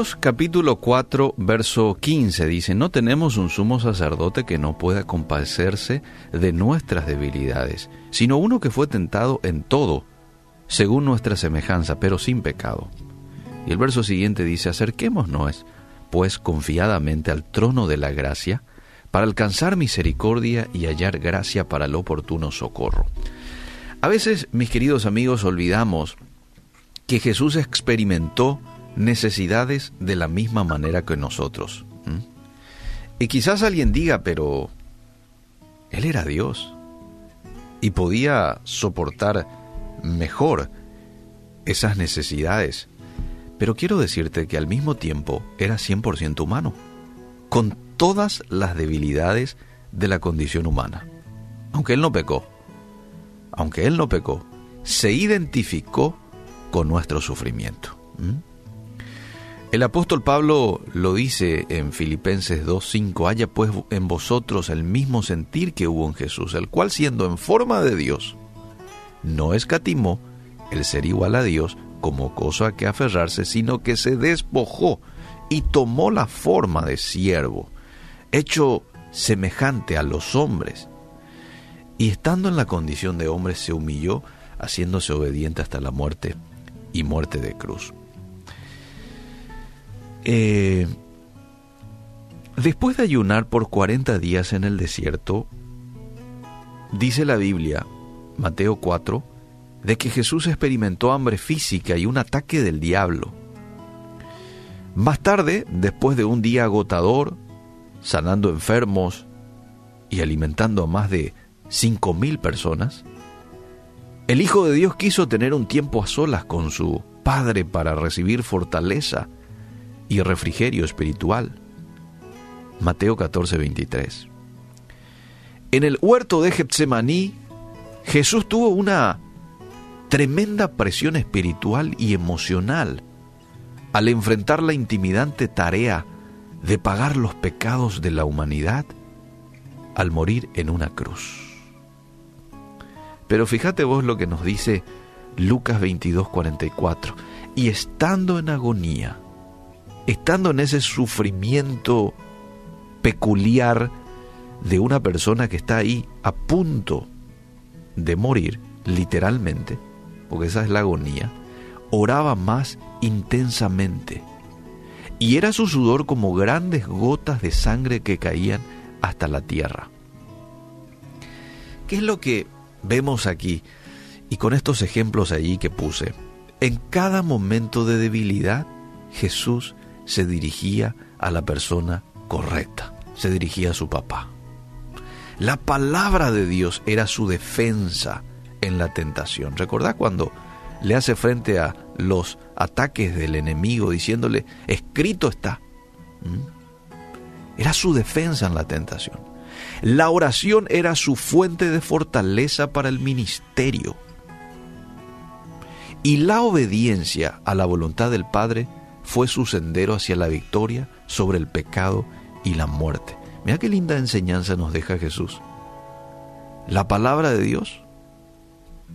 Capítulo 4, verso 15 dice, no tenemos un sumo sacerdote que no pueda compadecerse de nuestras debilidades, sino uno que fue tentado en todo, según nuestra semejanza, pero sin pecado. Y el verso siguiente dice, acerquémonos, pues, confiadamente al trono de la gracia, para alcanzar misericordia y hallar gracia para el oportuno socorro. A veces, mis queridos amigos, olvidamos que Jesús experimentó necesidades de la misma manera que nosotros. Y quizás alguien diga, pero Él era Dios y podía soportar mejor esas necesidades. Pero quiero decirte que al mismo tiempo era 100% humano, con todas las debilidades de la condición humana. Aunque Él no pecó, aunque Él no pecó, se identificó con nuestro sufrimiento. El apóstol Pablo lo dice en Filipenses 2.5, haya pues en vosotros el mismo sentir que hubo en Jesús, el cual siendo en forma de Dios, no escatimó el ser igual a Dios como cosa a que aferrarse, sino que se despojó y tomó la forma de siervo, hecho semejante a los hombres. Y estando en la condición de hombre se humilló, haciéndose obediente hasta la muerte y muerte de cruz. Eh, después de ayunar por 40 días en el desierto, dice la Biblia, Mateo 4, de que Jesús experimentó hambre física y un ataque del diablo. Más tarde, después de un día agotador, sanando enfermos y alimentando a más de cinco mil personas, el Hijo de Dios quiso tener un tiempo a solas con su Padre para recibir fortaleza y refrigerio espiritual. Mateo 14, 23. En el huerto de Getsemaní, Jesús tuvo una tremenda presión espiritual y emocional al enfrentar la intimidante tarea de pagar los pecados de la humanidad al morir en una cruz. Pero fíjate vos lo que nos dice Lucas 22, 44. Y estando en agonía, estando en ese sufrimiento peculiar de una persona que está ahí a punto de morir, literalmente, porque esa es la agonía, oraba más intensamente. Y era su sudor como grandes gotas de sangre que caían hasta la tierra. ¿Qué es lo que vemos aquí, y con estos ejemplos allí que puse, en cada momento de debilidad, Jesús se dirigía a la persona correcta, se dirigía a su papá. La palabra de Dios era su defensa en la tentación. ¿Recordás cuando le hace frente a los ataques del enemigo diciéndole, escrito está? ¿Mm? Era su defensa en la tentación. La oración era su fuente de fortaleza para el ministerio. Y la obediencia a la voluntad del Padre fue su sendero hacia la victoria sobre el pecado y la muerte. Mira qué linda enseñanza nos deja Jesús. La palabra de Dios,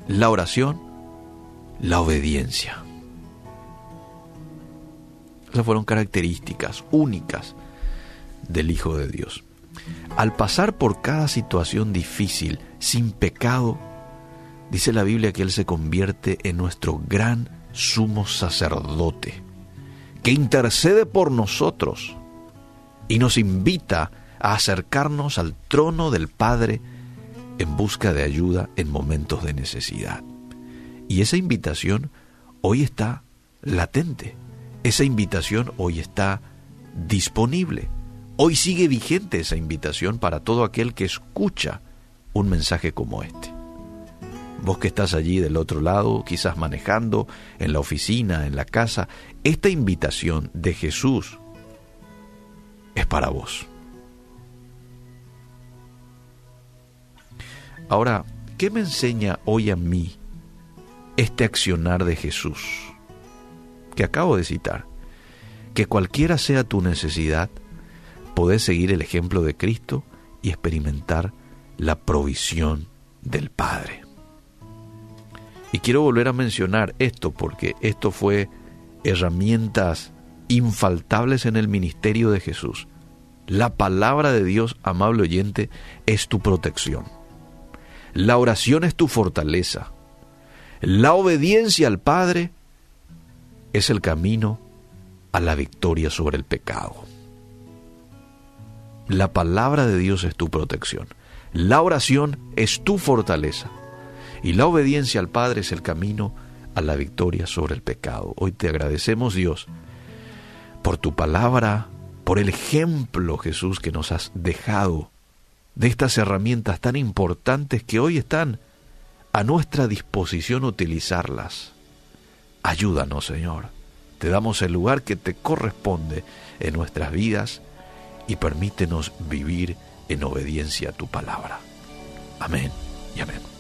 la oración, la obediencia. Esas fueron características únicas del Hijo de Dios. Al pasar por cada situación difícil, sin pecado, dice la Biblia que Él se convierte en nuestro gran sumo sacerdote, que intercede por nosotros y nos invita a acercarnos al trono del Padre en busca de ayuda en momentos de necesidad. Y esa invitación hoy está latente, esa invitación hoy está disponible. Hoy sigue vigente esa invitación para todo aquel que escucha un mensaje como este. Vos que estás allí del otro lado, quizás manejando, en la oficina, en la casa, esta invitación de Jesús es para vos. Ahora, ¿qué me enseña hoy a mí este accionar de Jesús que acabo de citar? Que cualquiera sea tu necesidad, podés seguir el ejemplo de Cristo y experimentar la provisión del Padre. Y quiero volver a mencionar esto porque esto fue herramientas infaltables en el ministerio de Jesús. La palabra de Dios, amable oyente, es tu protección. La oración es tu fortaleza. La obediencia al Padre es el camino a la victoria sobre el pecado. La palabra de Dios es tu protección. La oración es tu fortaleza. Y la obediencia al Padre es el camino a la victoria sobre el pecado. Hoy te agradecemos Dios por tu palabra, por el ejemplo Jesús que nos has dejado de estas herramientas tan importantes que hoy están a nuestra disposición utilizarlas. Ayúdanos, Señor. Te damos el lugar que te corresponde en nuestras vidas y permítenos vivir en obediencia a tu palabra. Amén y amén.